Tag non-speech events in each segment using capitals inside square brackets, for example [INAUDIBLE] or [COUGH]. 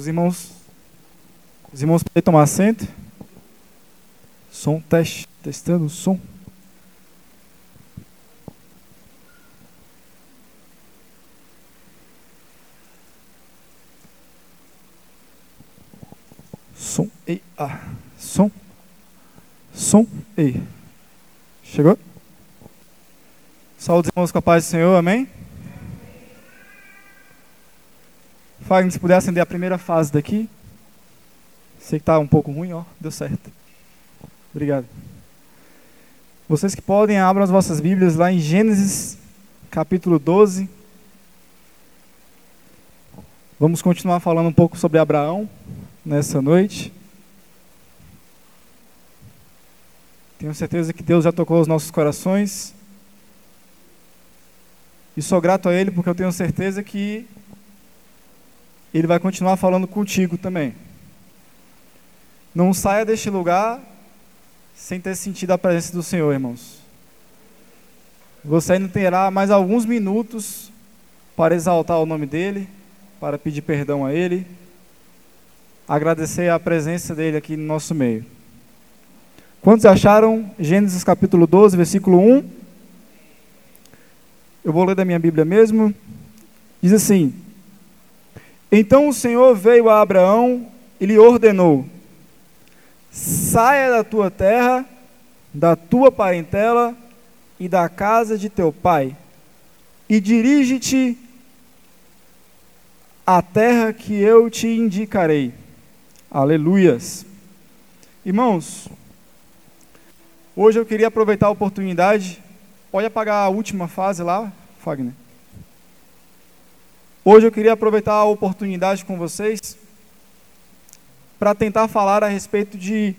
Os irmãos, os irmãos podem tomar assento. Som, teste, testando o som. Som, e, ah, som, som, e. Chegou? Saúde, irmãos, com a paz do Senhor, amém? Fagner, se puder acender a primeira fase daqui. Sei que está um pouco ruim, ó, deu certo. Obrigado. Vocês que podem, abram as vossas Bíblias lá em Gênesis, capítulo 12. Vamos continuar falando um pouco sobre Abraão nessa noite. Tenho certeza que Deus já tocou os nossos corações. E sou grato a Ele porque eu tenho certeza que Ele vai continuar falando contigo também. Não saia deste lugar sem ter sentido a presença do Senhor, irmãos. Você ainda terá mais alguns minutos para exaltar o nome dEle, para pedir perdão a Ele agradecer a presença dele aqui no nosso meio. Quantos acharam Gênesis capítulo 12, versículo 1? Eu vou ler da minha Bíblia mesmo. Diz assim: Então o Senhor veio a Abraão e lhe ordenou: Saia da tua terra, da tua parentela e da casa de teu pai, e dirige-te à terra que eu te indicarei. Aleluias. Irmãos, hoje eu queria aproveitar a oportunidade. Pode apagar a última fase lá, Fagner? Hoje eu queria aproveitar a oportunidade com vocês para tentar falar a respeito de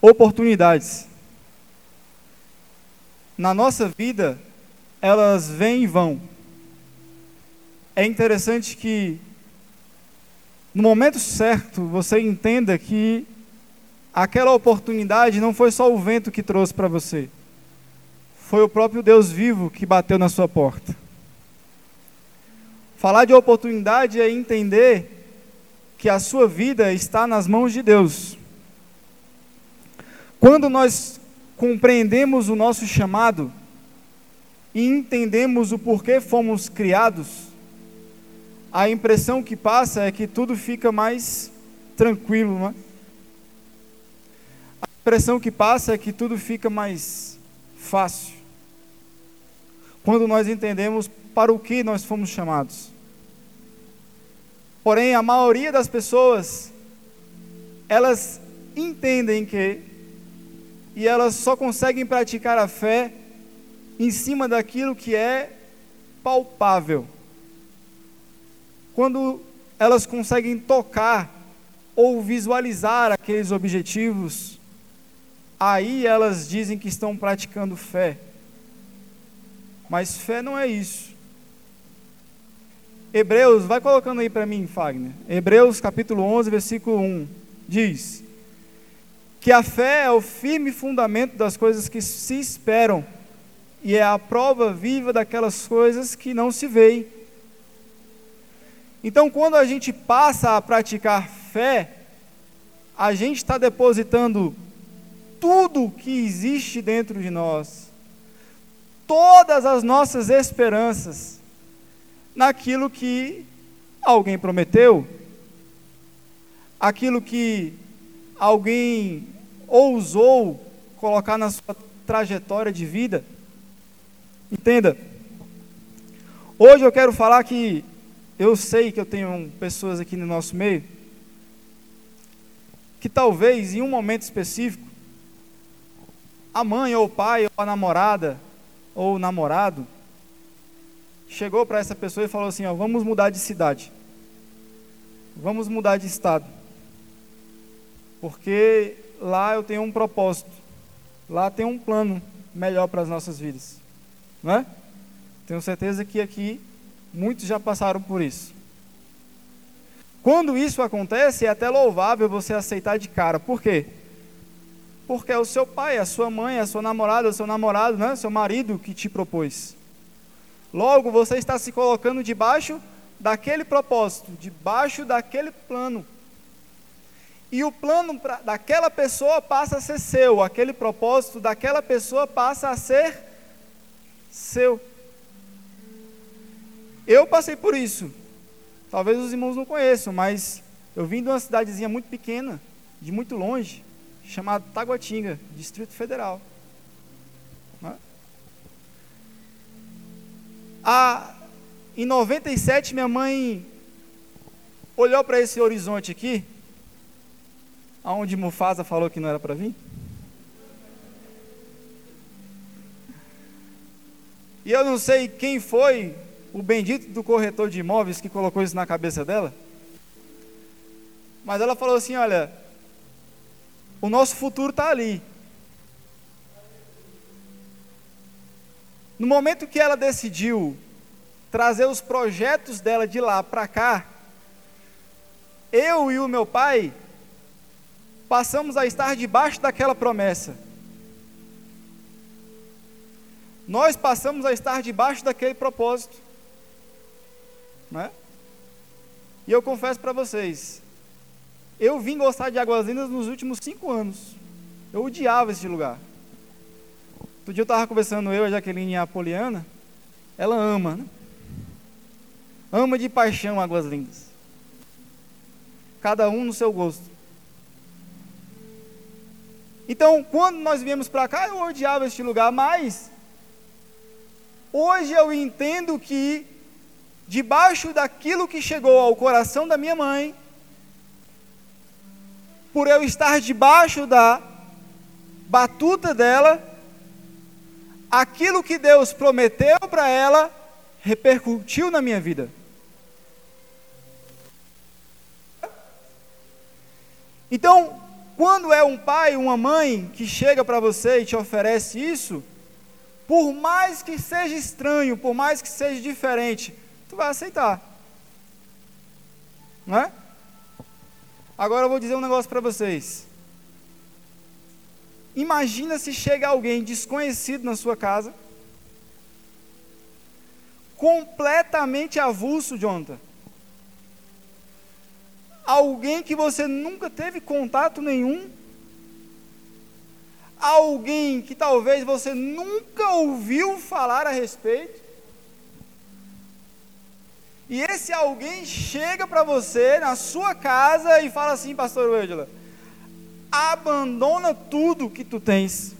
oportunidades. Na nossa vida, elas vêm e vão. É interessante que no momento certo, você entenda que aquela oportunidade não foi só o vento que trouxe para você, foi o próprio Deus vivo que bateu na sua porta. Falar de oportunidade é entender que a sua vida está nas mãos de Deus. Quando nós compreendemos o nosso chamado e entendemos o porquê fomos criados, a impressão que passa é que tudo fica mais tranquilo, não é? A impressão que passa é que tudo fica mais fácil. Quando nós entendemos para o que nós fomos chamados. Porém, a maioria das pessoas, elas entendem que, e elas só conseguem praticar a fé em cima daquilo que é palpável quando elas conseguem tocar ou visualizar aqueles objetivos, aí elas dizem que estão praticando fé. Mas fé não é isso. Hebreus, vai colocando aí para mim, Fagner. Hebreus capítulo 11, versículo 1 diz: Que a fé é o firme fundamento das coisas que se esperam e é a prova viva daquelas coisas que não se veem. Então, quando a gente passa a praticar fé, a gente está depositando tudo que existe dentro de nós, todas as nossas esperanças, naquilo que alguém prometeu, aquilo que alguém ousou colocar na sua trajetória de vida. Entenda. Hoje eu quero falar que eu sei que eu tenho pessoas aqui no nosso meio que talvez em um momento específico a mãe ou o pai ou a namorada ou o namorado chegou para essa pessoa e falou assim: ó, vamos mudar de cidade, vamos mudar de estado, porque lá eu tenho um propósito, lá tem um plano melhor para as nossas vidas, não é? Tenho certeza que aqui Muitos já passaram por isso. Quando isso acontece, é até louvável você aceitar de cara. Por quê? Porque é o seu pai, a sua mãe, a sua namorada, o seu namorado, né? seu marido que te propôs. Logo, você está se colocando debaixo daquele propósito, debaixo daquele plano. E o plano pra, daquela pessoa passa a ser seu, aquele propósito daquela pessoa passa a ser seu. Eu passei por isso. Talvez os irmãos não conheçam, mas eu vim de uma cidadezinha muito pequena, de muito longe, chamada Taguatinga, Distrito Federal. A, em 97, minha mãe olhou para esse horizonte aqui, aonde Mufasa falou que não era para vir. E eu não sei quem foi o bendito do corretor de imóveis que colocou isso na cabeça dela. Mas ela falou assim: olha, o nosso futuro está ali. No momento que ela decidiu trazer os projetos dela de lá para cá, eu e o meu pai passamos a estar debaixo daquela promessa. nós passamos a estar debaixo daquele propósito. Né? E eu confesso para vocês, eu vim gostar de Águas Lindas nos últimos cinco anos. Eu odiava esse lugar. Outro dia eu estava conversando eu, a Jaqueline e a Poliana. Ela ama, né? Ama de paixão Águas Lindas. Cada um no seu gosto. Então, quando nós viemos para cá, eu odiava este lugar, mas Hoje eu entendo que, debaixo daquilo que chegou ao coração da minha mãe, por eu estar debaixo da batuta dela, aquilo que Deus prometeu para ela repercutiu na minha vida. Então, quando é um pai, uma mãe que chega para você e te oferece isso, por mais que seja estranho, por mais que seja diferente, tu vai aceitar. Não é? Agora eu vou dizer um negócio para vocês. Imagina se chega alguém desconhecido na sua casa, completamente avulso, Jonathan. Alguém que você nunca teve contato nenhum, alguém que talvez você nunca ouviu falar a respeito, e esse alguém chega para você na sua casa e fala assim, pastor Wendela, abandona tudo que tu tens.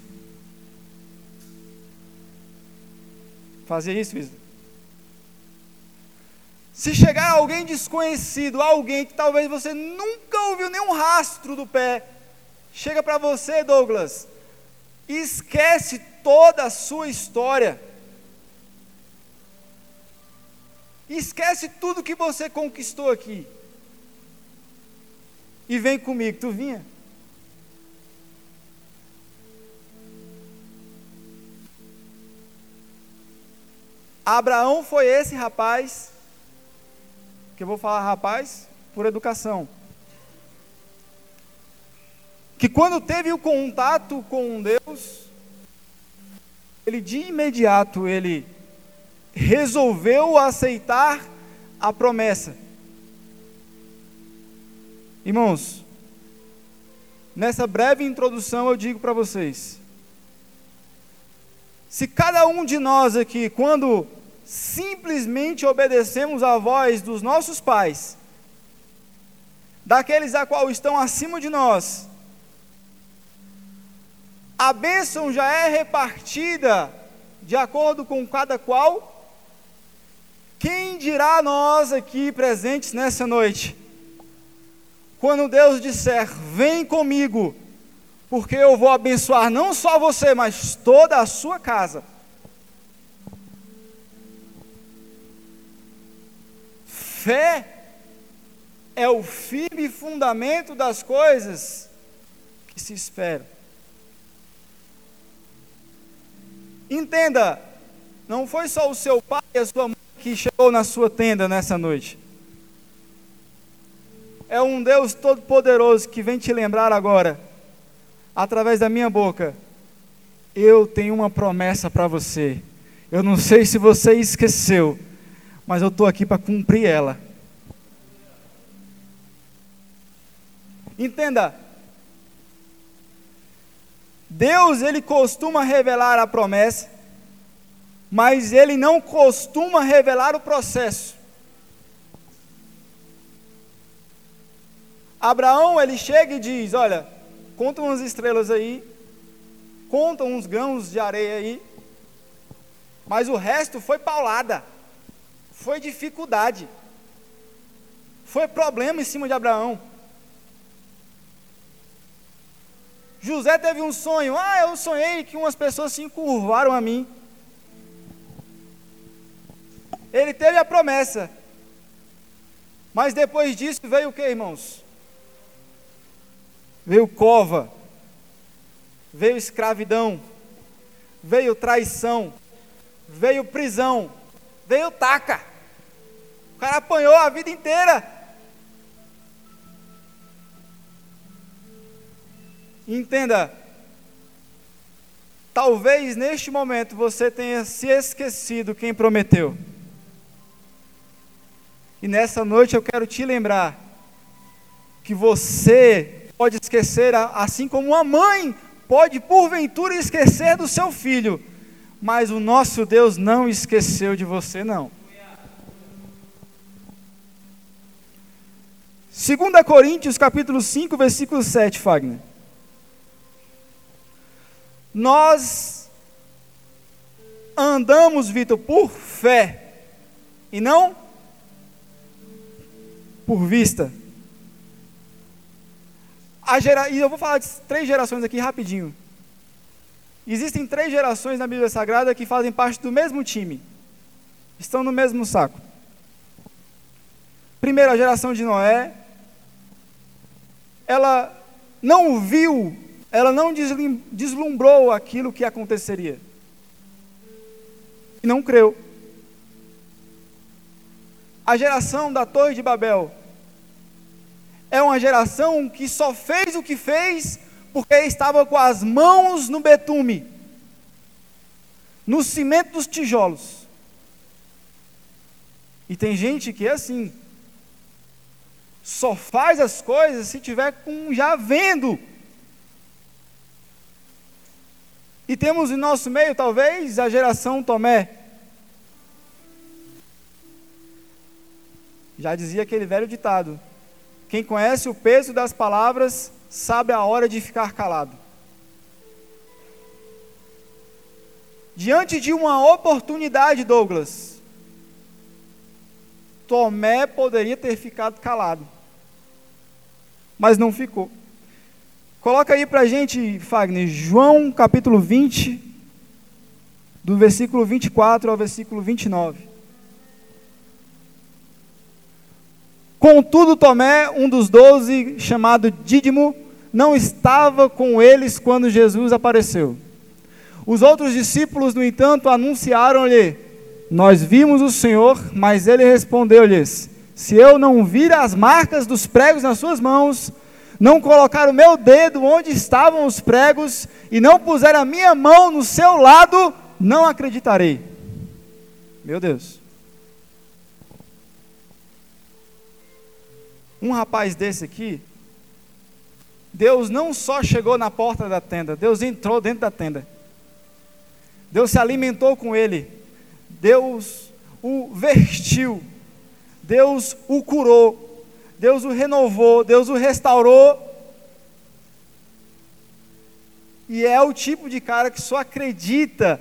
Fazer isso, Isla? Se chegar alguém desconhecido, alguém que talvez você nunca ouviu nenhum rastro do pé, chega para você, Douglas, esquece toda a sua história. Esquece tudo que você conquistou aqui. E vem comigo, tu vinha? Abraão foi esse rapaz, que eu vou falar rapaz por educação que quando teve o contato com Deus, ele de imediato ele resolveu aceitar a promessa. Irmãos, nessa breve introdução eu digo para vocês: se cada um de nós aqui, quando simplesmente obedecemos à voz dos nossos pais, daqueles a qual estão acima de nós, a bênção já é repartida de acordo com cada qual. Quem dirá nós aqui presentes nessa noite, quando Deus disser: Vem comigo, porque eu vou abençoar não só você, mas toda a sua casa. Fé é o firme fundamento das coisas que se esperam. Entenda, não foi só o seu pai e a sua mãe que chegou na sua tenda nessa noite. É um Deus todo-poderoso que vem te lembrar agora, através da minha boca. Eu tenho uma promessa para você. Eu não sei se você esqueceu, mas eu estou aqui para cumprir ela. Entenda, Deus ele costuma revelar a promessa, mas ele não costuma revelar o processo. Abraão ele chega e diz: Olha, conta umas estrelas aí, conta uns grãos de areia aí, mas o resto foi paulada, foi dificuldade, foi problema em cima de Abraão. José teve um sonho. Ah, eu sonhei que umas pessoas se encurvaram a mim. Ele teve a promessa. Mas depois disso veio o que, irmãos? Veio cova. Veio escravidão. Veio traição. Veio prisão. Veio taca. O cara apanhou a vida inteira. Entenda, talvez neste momento você tenha se esquecido quem prometeu. E nessa noite eu quero te lembrar que você pode esquecer, assim como uma mãe pode porventura esquecer do seu filho, mas o nosso Deus não esqueceu de você, não. 2 Coríntios capítulo 5, versículo 7, Fagner. Nós andamos, Vitor, por fé e não por vista. A gera... E eu vou falar de três gerações aqui rapidinho. Existem três gerações na Bíblia Sagrada que fazem parte do mesmo time. Estão no mesmo saco. Primeira geração de Noé, ela não viu ela não deslumbrou aquilo que aconteceria. E não creu. A geração da Torre de Babel é uma geração que só fez o que fez porque estava com as mãos no betume, no cimento dos tijolos. E tem gente que é assim, só faz as coisas se tiver com já vendo E temos em nosso meio, talvez, a geração Tomé. Já dizia aquele velho ditado: quem conhece o peso das palavras sabe a hora de ficar calado. Diante de uma oportunidade, Douglas, Tomé poderia ter ficado calado, mas não ficou. Coloca aí para a gente, Fagner, João capítulo 20, do versículo 24 ao versículo 29. Contudo, Tomé, um dos doze, chamado Dídimo, não estava com eles quando Jesus apareceu. Os outros discípulos, no entanto, anunciaram-lhe: Nós vimos o Senhor, mas ele respondeu-lhes: Se eu não vir as marcas dos pregos nas suas mãos, não colocar o meu dedo onde estavam os pregos e não puser a minha mão no seu lado, não acreditarei. Meu Deus. Um rapaz desse aqui, Deus não só chegou na porta da tenda, Deus entrou dentro da tenda. Deus se alimentou com ele. Deus o vestiu. Deus o curou. Deus o renovou, Deus o restaurou. E é o tipo de cara que só acredita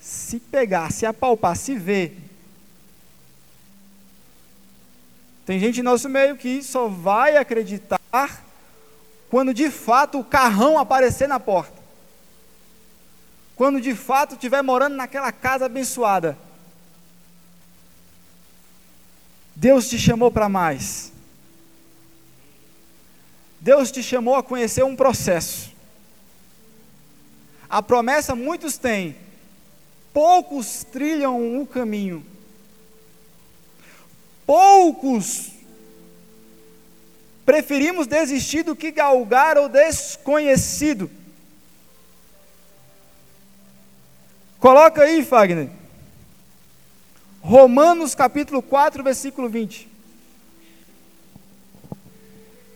se pegar, se apalpar, se ver. Tem gente em nosso meio que só vai acreditar quando de fato o carrão aparecer na porta. Quando de fato estiver morando naquela casa abençoada. Deus te chamou para mais. Deus te chamou a conhecer um processo. A promessa muitos têm, poucos trilham o caminho. Poucos preferimos desistir do que galgar o desconhecido. Coloca aí, Fagner. Romanos capítulo 4, versículo 20.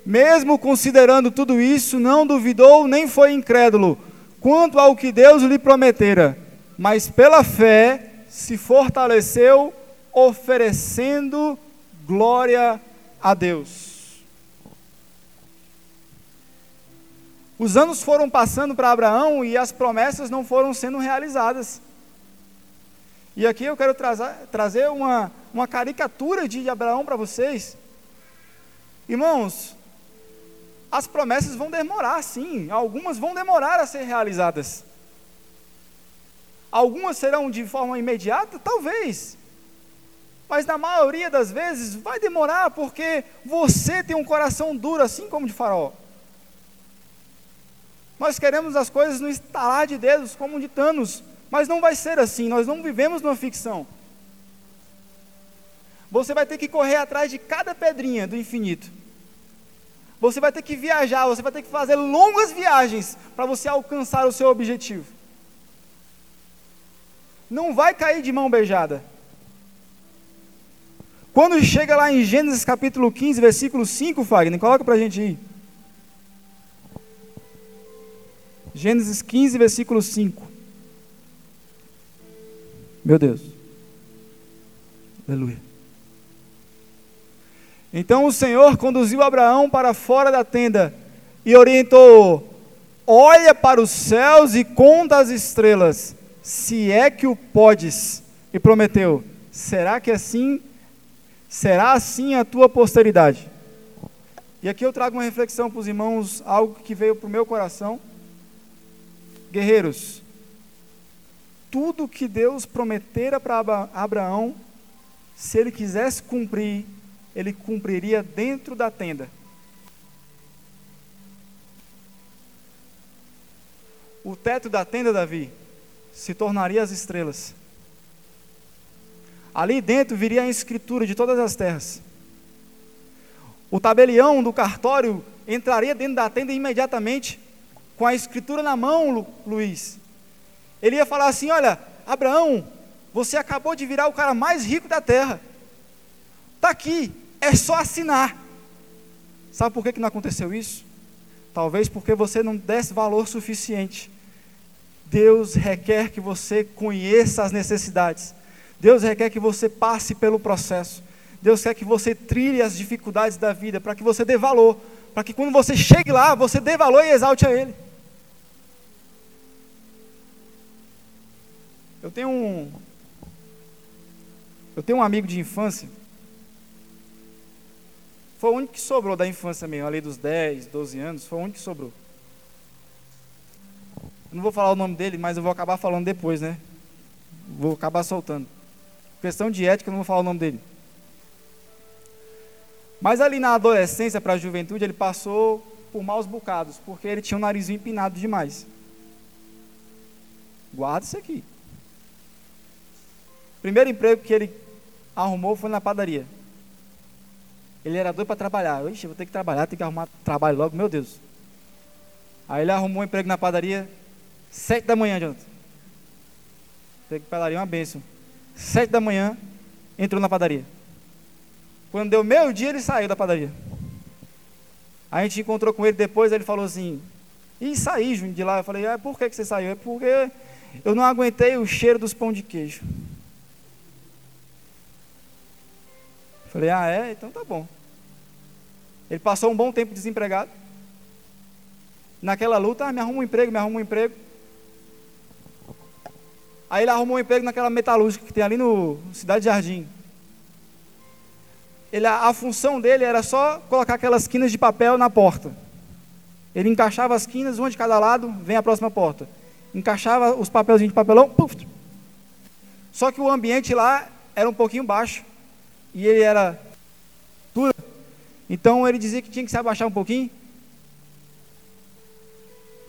Mesmo considerando tudo isso, não duvidou nem foi incrédulo quanto ao que Deus lhe prometera, mas pela fé se fortaleceu, oferecendo glória a Deus. Os anos foram passando para Abraão e as promessas não foram sendo realizadas. E aqui eu quero trazer, trazer uma, uma caricatura de Abraão para vocês. Irmãos, as promessas vão demorar, sim, algumas vão demorar a ser realizadas. Algumas serão de forma imediata? Talvez. Mas na maioria das vezes vai demorar porque você tem um coração duro, assim como de faraó. Nós queremos as coisas no estalar de dedos, como de Thanos, mas não vai ser assim, nós não vivemos numa ficção. Você vai ter que correr atrás de cada pedrinha do infinito. Você vai ter que viajar, você vai ter que fazer longas viagens para você alcançar o seu objetivo. Não vai cair de mão beijada. Quando chega lá em Gênesis capítulo 15, versículo 5, Fagner, coloca para a gente aí. Gênesis 15, versículo 5. Meu Deus. Aleluia. Então o Senhor conduziu Abraão para fora da tenda e orientou: Olha para os céus e conta as estrelas, se é que o podes. E prometeu: Será que assim será assim a tua posteridade? E aqui eu trago uma reflexão para os irmãos, algo que veio para o meu coração. Guerreiros, tudo que Deus prometera para Abraão, se ele quisesse cumprir, ele cumpriria dentro da tenda. O teto da tenda, Davi, se tornaria as estrelas. Ali dentro viria a escritura de todas as terras. O tabelião do cartório entraria dentro da tenda imediatamente com a escritura na mão, Lu, Luiz, ele ia falar assim: Olha, Abraão, você acabou de virar o cara mais rico da terra. Está aqui, é só assinar. Sabe por que, que não aconteceu isso? Talvez porque você não desse valor suficiente. Deus requer que você conheça as necessidades. Deus requer que você passe pelo processo. Deus quer que você trilhe as dificuldades da vida, para que você dê valor, para que quando você chegue lá, você dê valor e exalte a Ele. Eu tenho um. Eu tenho um amigo de infância. Foi o único que sobrou da infância mesmo, ali dos 10, 12 anos, foi o único que sobrou. Eu não vou falar o nome dele, mas eu vou acabar falando depois, né? Vou acabar soltando. Questão de ética, não vou falar o nome dele. Mas ali na adolescência para a juventude, ele passou por maus bocados, porque ele tinha um narizinho empinado demais. Guarda isso aqui. Primeiro emprego que ele arrumou foi na padaria. Ele era doido para trabalhar. Ixi, vou ter que trabalhar, tem que arrumar trabalho logo, meu Deus. Aí ele arrumou um emprego na padaria, sete da manhã, Jonathan. Emprego padaria é uma bênção. Sete da manhã, entrou na padaria. Quando deu meio dia, ele saiu da padaria. A gente encontrou com ele depois, ele falou assim, e saí, de lá. Eu falei, ah, por que, que você saiu? É porque eu não aguentei o cheiro dos pão de queijo. Falei, ah, é? Então tá bom. Ele passou um bom tempo desempregado. Naquela luta, ah, me arruma um emprego, me arruma um emprego. Aí ele arrumou um emprego naquela metalúrgica que tem ali no Cidade Jardim. Ele, a, função dele era só colocar aquelas quinas de papel na porta. Ele encaixava as quinas, uma de cada lado, vem a próxima porta. Encaixava os papelzinhos de papelão, puf. Só que o ambiente lá era um pouquinho baixo e ele era. Então ele dizia que tinha que se abaixar um pouquinho.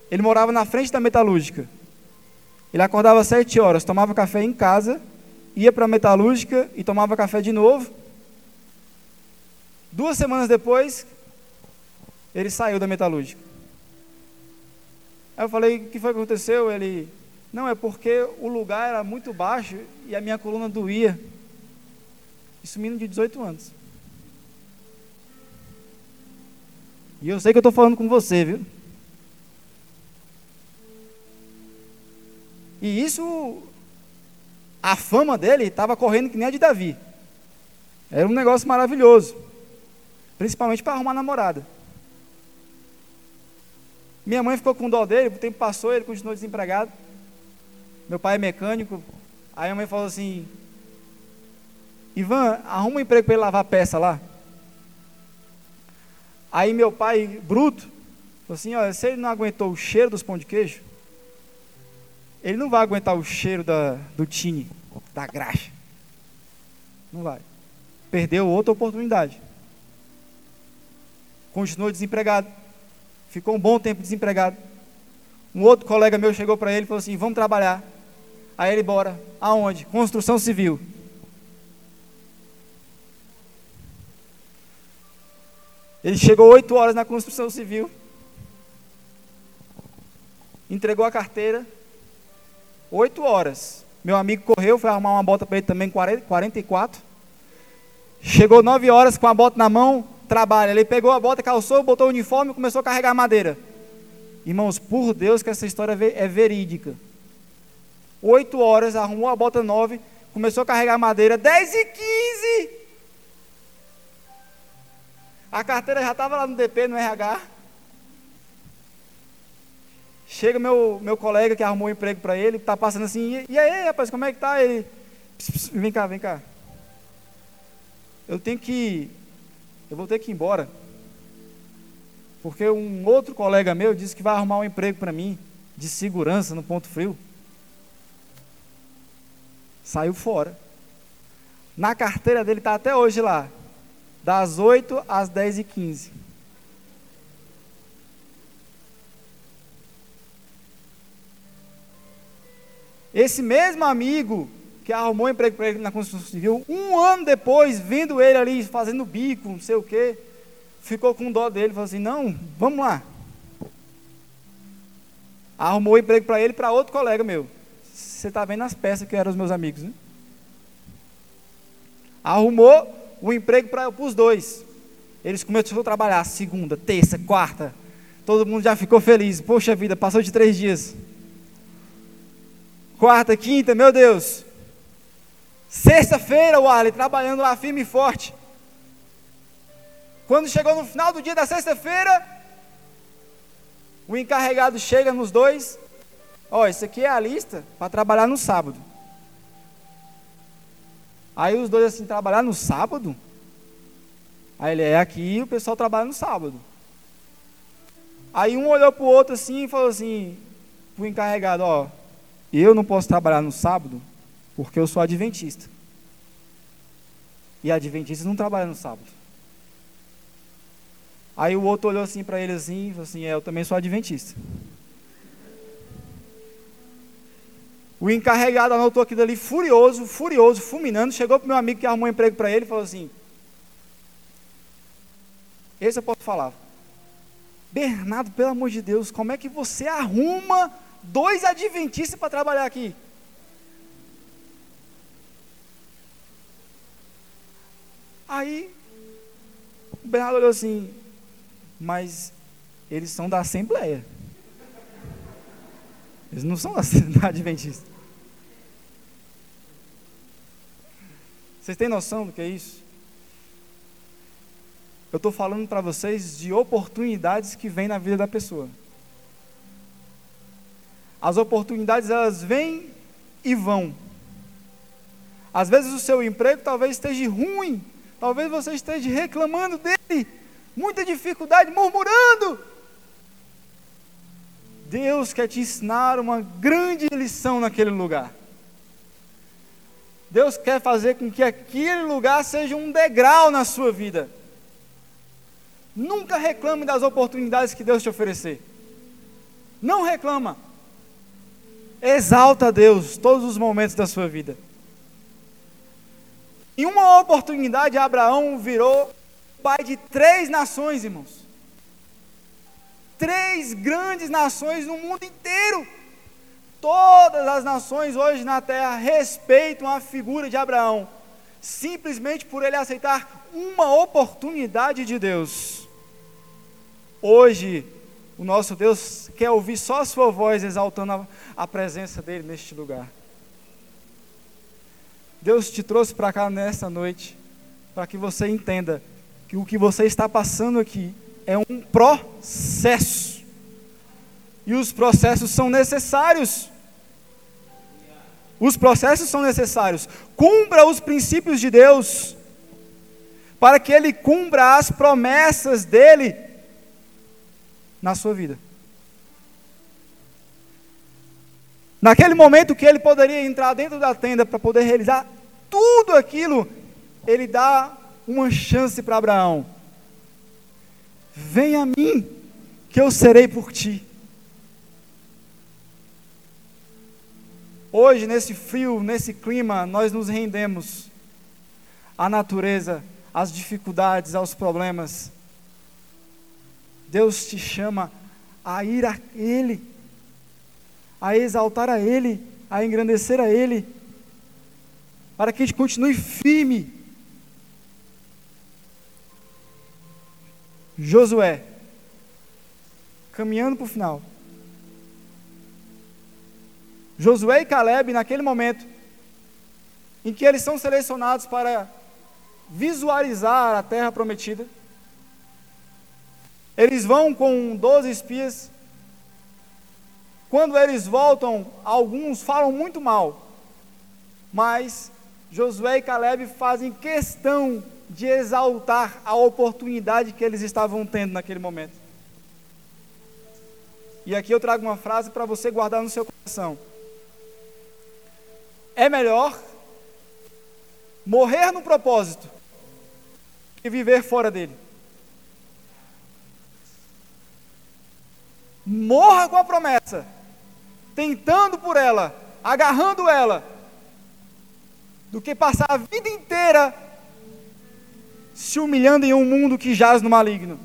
Ele morava na frente da metalúrgica. Ele acordava às sete horas, tomava café em casa, ia para a metalúrgica e tomava café de novo. Duas semanas depois, ele saiu da metalúrgica. Aí eu falei, o que foi que aconteceu? Ele, não, é porque o lugar era muito baixo e a minha coluna doía. Isso menino de 18 anos. E eu sei que eu estou falando com você, viu? E isso, a fama dele estava correndo que nem a de Davi. Era um negócio maravilhoso. Principalmente para arrumar namorada. Minha mãe ficou com dó dele, o tempo passou, ele continuou desempregado. Meu pai é mecânico. Aí a mãe falou assim: Ivan, arruma um emprego para ele lavar peça lá. Aí meu pai, bruto, falou assim: olha, se ele não aguentou o cheiro dos pão de queijo, ele não vai aguentar o cheiro da, do tine, da graxa. Não vai. Perdeu outra oportunidade. Continuou desempregado. Ficou um bom tempo desempregado. Um outro colega meu chegou para ele e falou assim: Vamos trabalhar. Aí ele, bora. Aonde? Construção civil. Ele chegou oito horas na construção civil. Entregou a carteira. Oito horas. Meu amigo correu, foi arrumar uma bota para ele também, 44. Chegou nove horas com a bota na mão, trabalha. Ele pegou a bota, calçou, botou o uniforme e começou a carregar madeira. Irmãos, por Deus que essa história é verídica. Oito horas, arrumou a bota nove, começou a carregar madeira, dez e quinze. A carteira já estava lá no DP, no RH. Chega meu, meu colega que arrumou um emprego para ele, está passando assim, e, e aí, rapaz, como é que tá? Ele, pss, pss, vem cá, vem cá. Eu tenho que eu vou ter que ir embora. Porque um outro colega meu disse que vai arrumar um emprego para mim, de segurança no ponto frio. Saiu fora. Na carteira dele está até hoje lá. Das 8 às 10 e 15. Esse mesmo amigo que arrumou um emprego para ele na construção civil, um ano depois, vendo ele ali fazendo bico, não sei o quê, ficou com dó dele, falou assim: não, vamos lá. Arrumou um emprego para ele para outro colega meu. Você está vendo as peças que eram os meus amigos, né? Arrumou um emprego para os dois. Eles começaram a trabalhar segunda, terça, quarta. Todo mundo já ficou feliz. Poxa vida, passou de três dias. Quarta, quinta, meu Deus. Sexta-feira, o Arley, trabalhando lá firme e forte. Quando chegou no final do dia da sexta-feira, o encarregado chega nos dois. Ó, oh, isso aqui é a lista para trabalhar no sábado. Aí os dois assim, trabalhar no sábado? Aí ele é aqui, o pessoal trabalha no sábado. Aí um olhou para o outro assim e falou assim, para o encarregado, ó, eu não posso trabalhar no sábado porque eu sou adventista. E adventistas não trabalham no sábado. Aí o outro olhou assim para ele assim, falou assim: "É, eu também sou adventista". O encarregado anotou aquilo ali furioso, furioso, fulminando, chegou para o meu amigo que arrumou um emprego para ele e falou assim: Esse eu posso falar. Bernardo, pelo amor de Deus, como é que você arruma dois adventistas para trabalhar aqui? Aí o Bernardo olhou assim, mas eles são da Assembleia. Eles não são da, [LAUGHS] Adventista. Vocês têm noção do que é isso? Eu estou falando para vocês de oportunidades que vêm na vida da pessoa. As oportunidades elas vêm e vão. Às vezes o seu emprego talvez esteja ruim, Talvez você esteja reclamando dele, muita dificuldade, murmurando. Deus quer te ensinar uma grande lição naquele lugar. Deus quer fazer com que aquele lugar seja um degrau na sua vida. Nunca reclame das oportunidades que Deus te oferecer. Não reclama. Exalta a Deus todos os momentos da sua vida. Em uma oportunidade, Abraão virou pai de três nações, irmãos. Três grandes nações no mundo inteiro. Todas as nações hoje na terra respeitam a figura de Abraão. simplesmente por ele aceitar uma oportunidade de Deus. Hoje, o nosso Deus quer ouvir só a sua voz exaltando a, a presença dele neste lugar. Deus te trouxe para cá nesta noite para que você entenda que o que você está passando aqui é um processo. E os processos são necessários. Os processos são necessários. Cumpra os princípios de Deus, para que Ele cumpra as promessas dele na sua vida. Naquele momento que ele poderia entrar dentro da tenda para poder realizar tudo aquilo, ele dá uma chance para Abraão. Vem a mim, que eu serei por ti. Hoje, nesse frio, nesse clima, nós nos rendemos à natureza, às dificuldades, aos problemas. Deus te chama a ir a Ele, a exaltar a Ele, a engrandecer a Ele, para que a gente continue firme. Josué, caminhando para o final. Josué e Caleb, naquele momento, em que eles são selecionados para visualizar a terra prometida, eles vão com 12 espias. Quando eles voltam, alguns falam muito mal. Mas Josué e Caleb fazem questão de exaltar a oportunidade que eles estavam tendo naquele momento. E aqui eu trago uma frase para você guardar no seu coração. É melhor morrer no propósito que viver fora dele. Morra com a promessa, tentando por ela, agarrando ela, do que passar a vida inteira se humilhando em um mundo que jaz no maligno,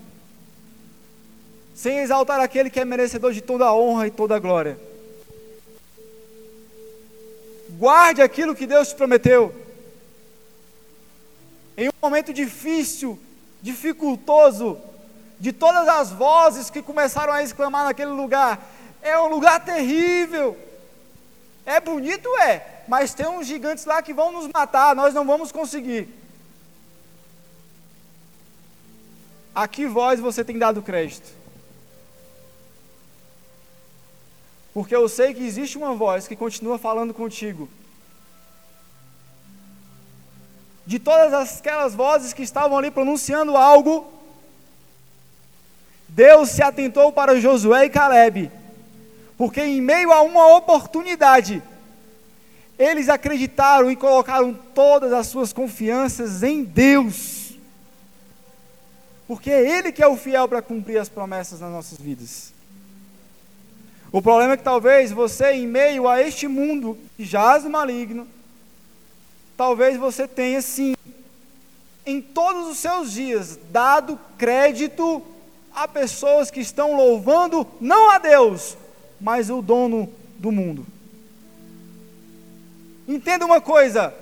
sem exaltar aquele que é merecedor de toda a honra e toda a glória. Guarde aquilo que Deus te prometeu. Em um momento difícil, dificultoso, de todas as vozes que começaram a exclamar naquele lugar: é um lugar terrível. É bonito, é, mas tem uns gigantes lá que vão nos matar, nós não vamos conseguir. A que voz você tem dado crédito? Porque eu sei que existe uma voz que continua falando contigo. De todas aquelas vozes que estavam ali pronunciando algo, Deus se atentou para Josué e Caleb, porque em meio a uma oportunidade, eles acreditaram e colocaram todas as suas confianças em Deus, porque é Ele que é o fiel para cumprir as promessas nas nossas vidas. O problema é que talvez você, em meio a este mundo que jaz no maligno, talvez você tenha sim, em todos os seus dias, dado crédito há pessoas que estão louvando não a Deus, mas o dono do mundo. Entenda uma coisa: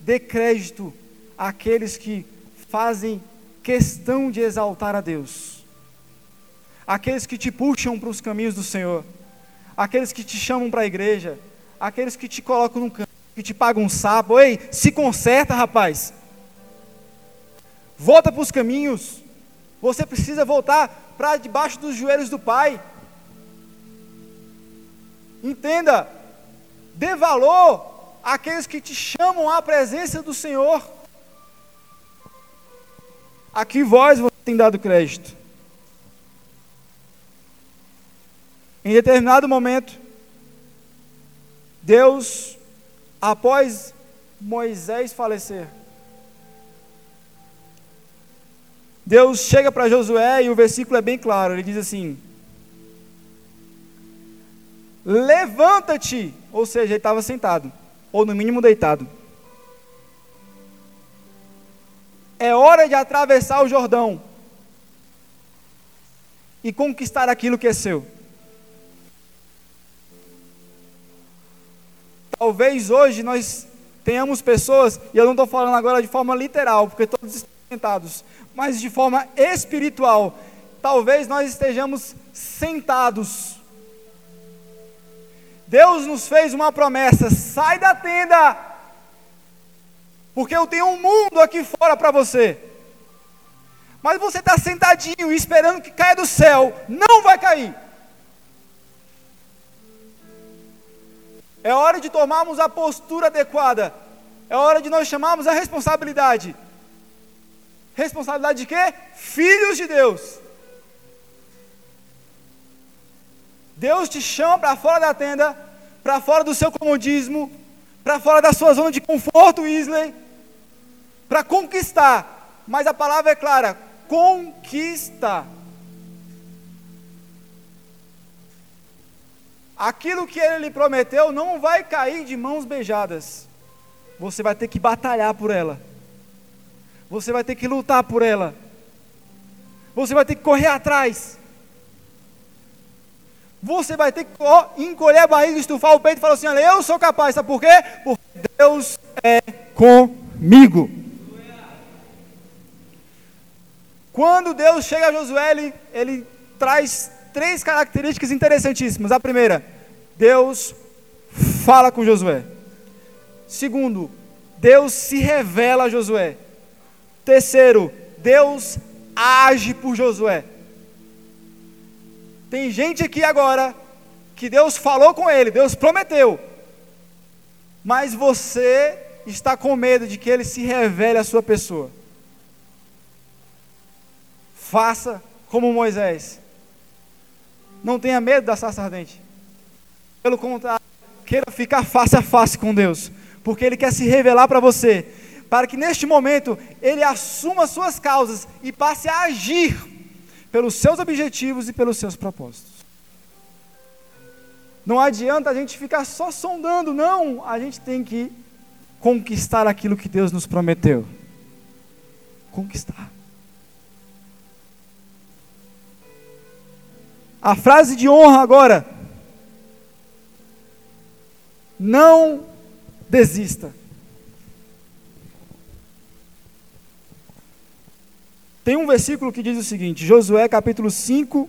dê crédito àqueles que fazem questão de exaltar a Deus, aqueles que te puxam para os caminhos do Senhor, aqueles que te chamam para a igreja, aqueles que te colocam num canto, que te pagam um sapo. Ei, se conserta, rapaz. Volta para os caminhos. Você precisa voltar para debaixo dos joelhos do Pai. Entenda, dê valor àqueles que te chamam à presença do Senhor. A que voz você tem dado crédito? Em determinado momento, Deus, após Moisés falecer, Deus chega para Josué e o versículo é bem claro, ele diz assim: Levanta-te, ou seja, ele estava sentado, ou no mínimo deitado. É hora de atravessar o Jordão e conquistar aquilo que é seu. Talvez hoje nós tenhamos pessoas, e eu não estou falando agora de forma literal, porque todos sentados, mas de forma espiritual. Talvez nós estejamos sentados. Deus nos fez uma promessa: sai da tenda, porque eu tenho um mundo aqui fora para você. Mas você está sentadinho esperando que caia do céu, não vai cair. É hora de tomarmos a postura adequada. É hora de nós chamarmos a responsabilidade. Responsabilidade de quê? Filhos de Deus. Deus te chama para fora da tenda, para fora do seu comodismo, para fora da sua zona de conforto, Isley, para conquistar. Mas a palavra é clara: conquista. Aquilo que ele lhe prometeu não vai cair de mãos beijadas. Você vai ter que batalhar por ela. Você vai ter que lutar por ela. Você vai ter que correr atrás. Você vai ter que encolher a barriga, estufar o peito e falar assim: Olha, eu sou capaz. Sabe por quê? Porque Deus é comigo. Quando Deus chega a Josué, ele, ele traz três características interessantíssimas. A primeira, Deus fala com Josué. Segundo, Deus se revela a Josué. Terceiro, Deus age por Josué. Tem gente aqui agora que Deus falou com ele, Deus prometeu, mas você está com medo de que ele se revele a sua pessoa. Faça como Moisés. Não tenha medo da sarça ardente. Pelo contrário, queira ficar face a face com Deus, porque Ele quer se revelar para você, para que neste momento Ele assuma suas causas e passe a agir pelos seus objetivos e pelos seus propósitos. Não adianta a gente ficar só sondando, não, a gente tem que conquistar aquilo que Deus nos prometeu. Conquistar. A frase de honra agora. Não desista. Tem um versículo que diz o seguinte, Josué capítulo 5,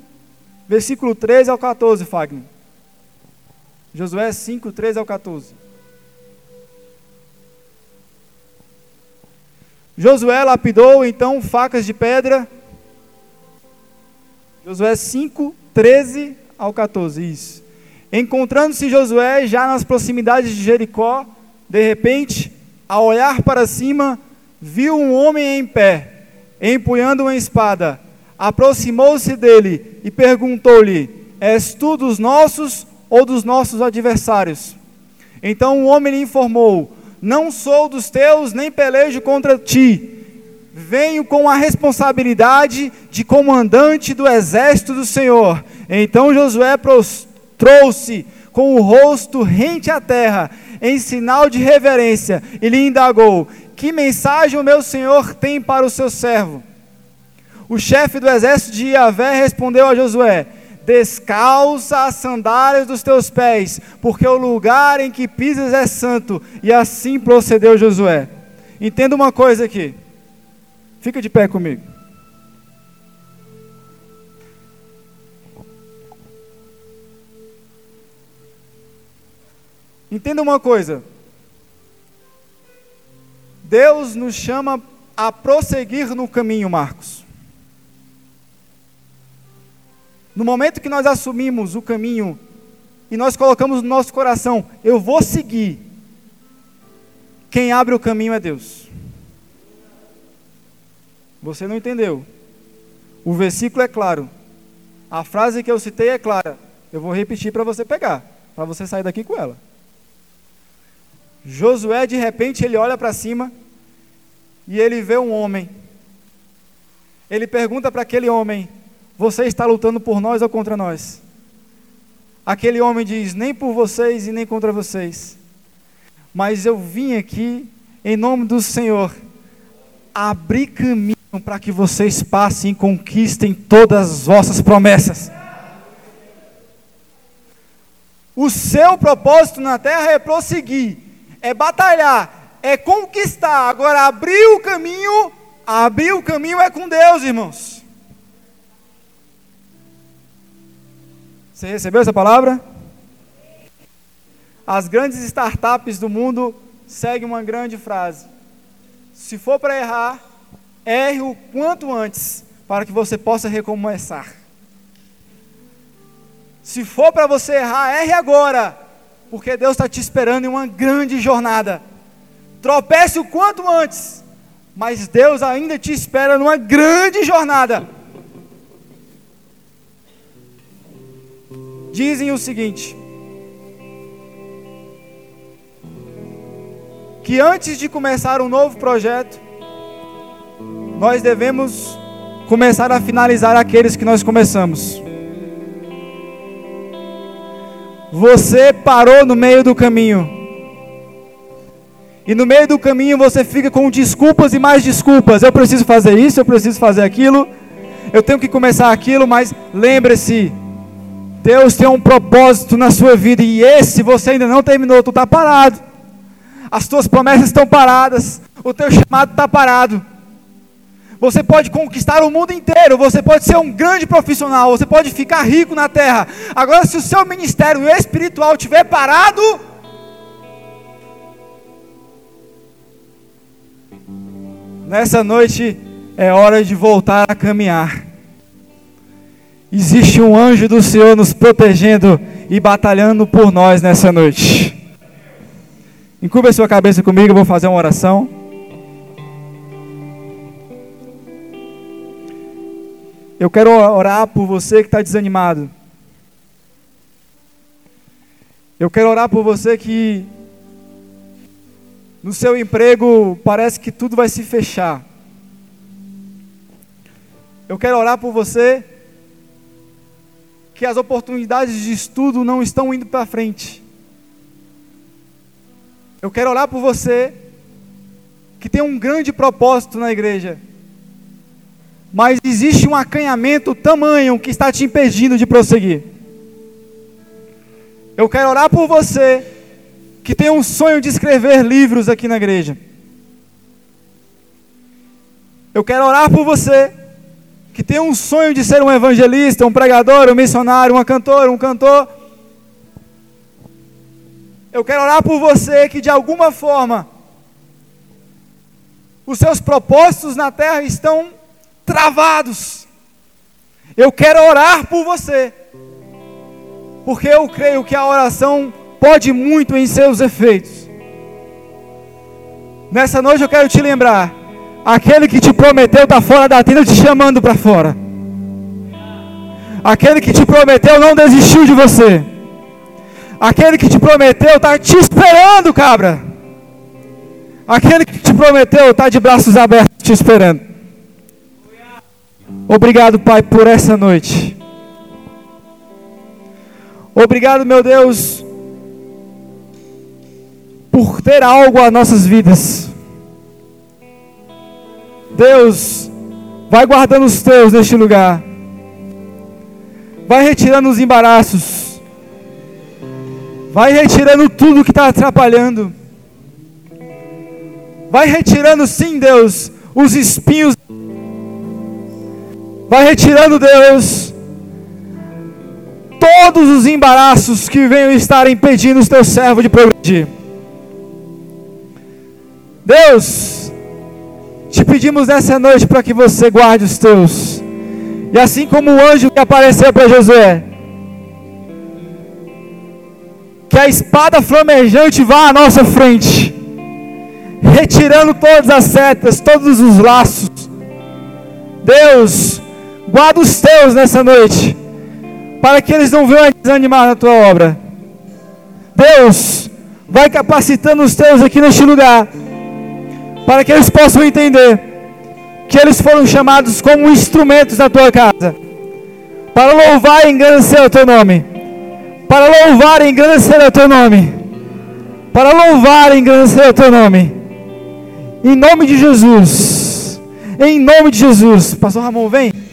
versículo 13 ao 14, Fagner. Josué 5, 13 ao 14. Josué lapidou então facas de pedra. Josué 5, 13 ao 14, isso. Encontrando-se Josué já nas proximidades de Jericó, de repente, ao olhar para cima, viu um homem em pé, empunhando uma espada. Aproximou-se dele e perguntou-lhe: És tu dos nossos ou dos nossos adversários? Então o homem lhe informou: Não sou dos teus, nem pelejo contra ti venho com a responsabilidade de comandante do exército do Senhor. Então Josué prostrou-se com o rosto rente à terra, em sinal de reverência, e lhe indagou: Que mensagem o meu senhor tem para o seu servo? O chefe do exército de Iavé respondeu a Josué: Descalça as sandálias dos teus pés, porque o lugar em que pisas é santo. E assim procedeu Josué. Entenda uma coisa aqui. Fica de pé comigo. Entenda uma coisa. Deus nos chama a prosseguir no caminho, Marcos. No momento que nós assumimos o caminho e nós colocamos no nosso coração, eu vou seguir, quem abre o caminho é Deus. Você não entendeu. O versículo é claro. A frase que eu citei é clara. Eu vou repetir para você pegar, para você sair daqui com ela. Josué, de repente, ele olha para cima e ele vê um homem. Ele pergunta para aquele homem: Você está lutando por nós ou contra nós? Aquele homem diz: Nem por vocês e nem contra vocês. Mas eu vim aqui em nome do Senhor abrir caminho para que vocês passem e conquistem todas as vossas promessas. O seu propósito na terra é prosseguir, é batalhar, é conquistar. Agora, abrir o caminho, abrir o caminho é com Deus, irmãos. Você recebeu essa palavra? As grandes startups do mundo seguem uma grande frase: se for para errar, erre o quanto antes, para que você possa recomeçar. Se for para você errar, erre agora, porque Deus está te esperando em uma grande jornada. Tropece o quanto antes, mas Deus ainda te espera numa grande jornada. Dizem o seguinte: que antes de começar um novo projeto, nós devemos começar a finalizar aqueles que nós começamos. Você parou no meio do caminho. E no meio do caminho você fica com desculpas e mais desculpas. Eu preciso fazer isso, eu preciso fazer aquilo. Eu tenho que começar aquilo, mas lembre-se, Deus tem um propósito na sua vida e esse você ainda não terminou, tu está parado. As tuas promessas estão paradas, o teu chamado está parado. Você pode conquistar o mundo inteiro, você pode ser um grande profissional, você pode ficar rico na terra. Agora, se o seu ministério espiritual estiver parado, nessa noite é hora de voltar a caminhar. Existe um anjo do Senhor nos protegendo e batalhando por nós nessa noite. Encubra sua cabeça comigo, eu vou fazer uma oração. Eu quero orar por você que está desanimado. Eu quero orar por você que no seu emprego parece que tudo vai se fechar. Eu quero orar por você que as oportunidades de estudo não estão indo para frente. Eu quero orar por você que tem um grande propósito na igreja mas existe um acanhamento tamanho que está te impedindo de prosseguir. Eu quero orar por você que tem um sonho de escrever livros aqui na igreja. Eu quero orar por você que tem um sonho de ser um evangelista, um pregador, um missionário, uma cantora, um cantor. Eu quero orar por você que de alguma forma os seus propósitos na terra estão travados. Eu quero orar por você, porque eu creio que a oração pode muito em seus efeitos. Nessa noite eu quero te lembrar: aquele que te prometeu está fora da tenda te chamando para fora. Aquele que te prometeu não desistiu de você. Aquele que te prometeu está te esperando, cabra. Aquele que te prometeu está de braços abertos te esperando. Obrigado, Pai, por essa noite. Obrigado, meu Deus, por ter algo a nossas vidas. Deus, vai guardando os teus neste lugar. Vai retirando os embaraços. Vai retirando tudo que está atrapalhando. Vai retirando, sim, Deus, os espinhos Vai retirando, Deus, todos os embaraços que venham estar impedindo os teus servos de progredir. Deus, te pedimos nessa noite para que você guarde os teus. E assim como o anjo que apareceu para Josué, que a espada flamejante vá à nossa frente, retirando todas as setas, todos os laços. Deus, Guarda os teus nessa noite, para que eles não venham desanimar na tua obra. Deus, vai capacitando os teus aqui neste lugar, para que eles possam entender que eles foram chamados como instrumentos na tua casa, para louvar e engrandecer o teu nome, para louvar e engrandecer o teu nome, para louvar e engrandecer o teu nome, em nome de Jesus, em nome de Jesus. Pastor Ramon, vem.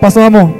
Pastor Ramon.